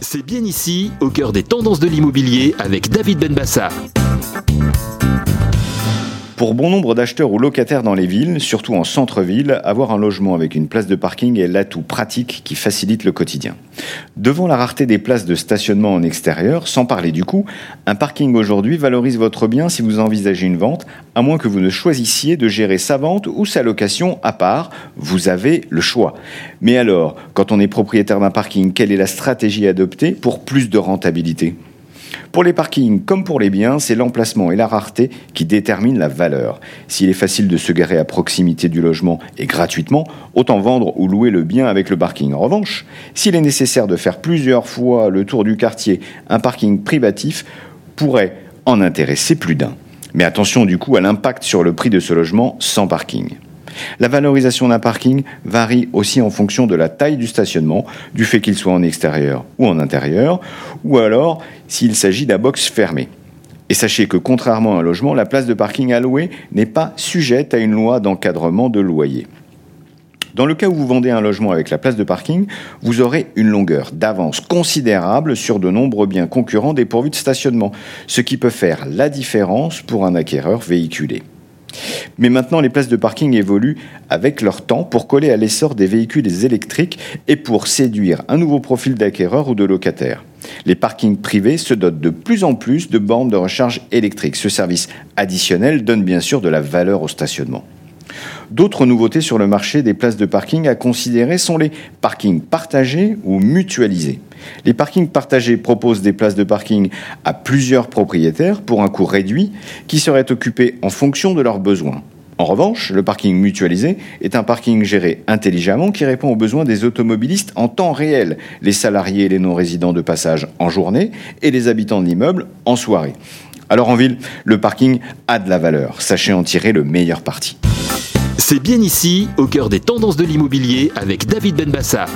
C'est bien ici, au cœur des tendances de l'immobilier, avec David Benbassa. Pour bon nombre d'acheteurs ou locataires dans les villes, surtout en centre-ville, avoir un logement avec une place de parking est l'atout pratique qui facilite le quotidien. Devant la rareté des places de stationnement en extérieur, sans parler du coût, un parking aujourd'hui valorise votre bien si vous envisagez une vente, à moins que vous ne choisissiez de gérer sa vente ou sa location à part, vous avez le choix. Mais alors, quand on est propriétaire d'un parking, quelle est la stratégie adoptée pour plus de rentabilité? Pour les parkings comme pour les biens, c'est l'emplacement et la rareté qui déterminent la valeur. S'il est facile de se garer à proximité du logement et gratuitement, autant vendre ou louer le bien avec le parking. En revanche, s'il est nécessaire de faire plusieurs fois le tour du quartier, un parking privatif pourrait en intéresser plus d'un. Mais attention du coup à l'impact sur le prix de ce logement sans parking. La valorisation d'un parking varie aussi en fonction de la taille du stationnement, du fait qu'il soit en extérieur ou en intérieur, ou alors s'il s'agit d'un box fermé. Et sachez que contrairement à un logement, la place de parking louer n'est pas sujette à une loi d'encadrement de loyer. Dans le cas où vous vendez un logement avec la place de parking, vous aurez une longueur d'avance considérable sur de nombreux biens concurrents dépourvus de stationnement, ce qui peut faire la différence pour un acquéreur véhiculé. Mais maintenant, les places de parking évoluent avec leur temps pour coller à l'essor des véhicules électriques et pour séduire un nouveau profil d'acquéreur ou de locataire. Les parkings privés se dotent de plus en plus de bornes de recharge électrique. Ce service additionnel donne bien sûr de la valeur au stationnement. D'autres nouveautés sur le marché des places de parking à considérer sont les parkings partagés ou mutualisés. Les parkings partagés proposent des places de parking à plusieurs propriétaires pour un coût réduit qui seraient occupés en fonction de leurs besoins. En revanche, le parking mutualisé est un parking géré intelligemment qui répond aux besoins des automobilistes en temps réel, les salariés et les non-résidents de passage en journée et les habitants de l'immeuble en soirée. Alors en ville, le parking a de la valeur. Sachez en tirer le meilleur parti. C'est bien ici, au cœur des tendances de l'immobilier, avec David Benbassa.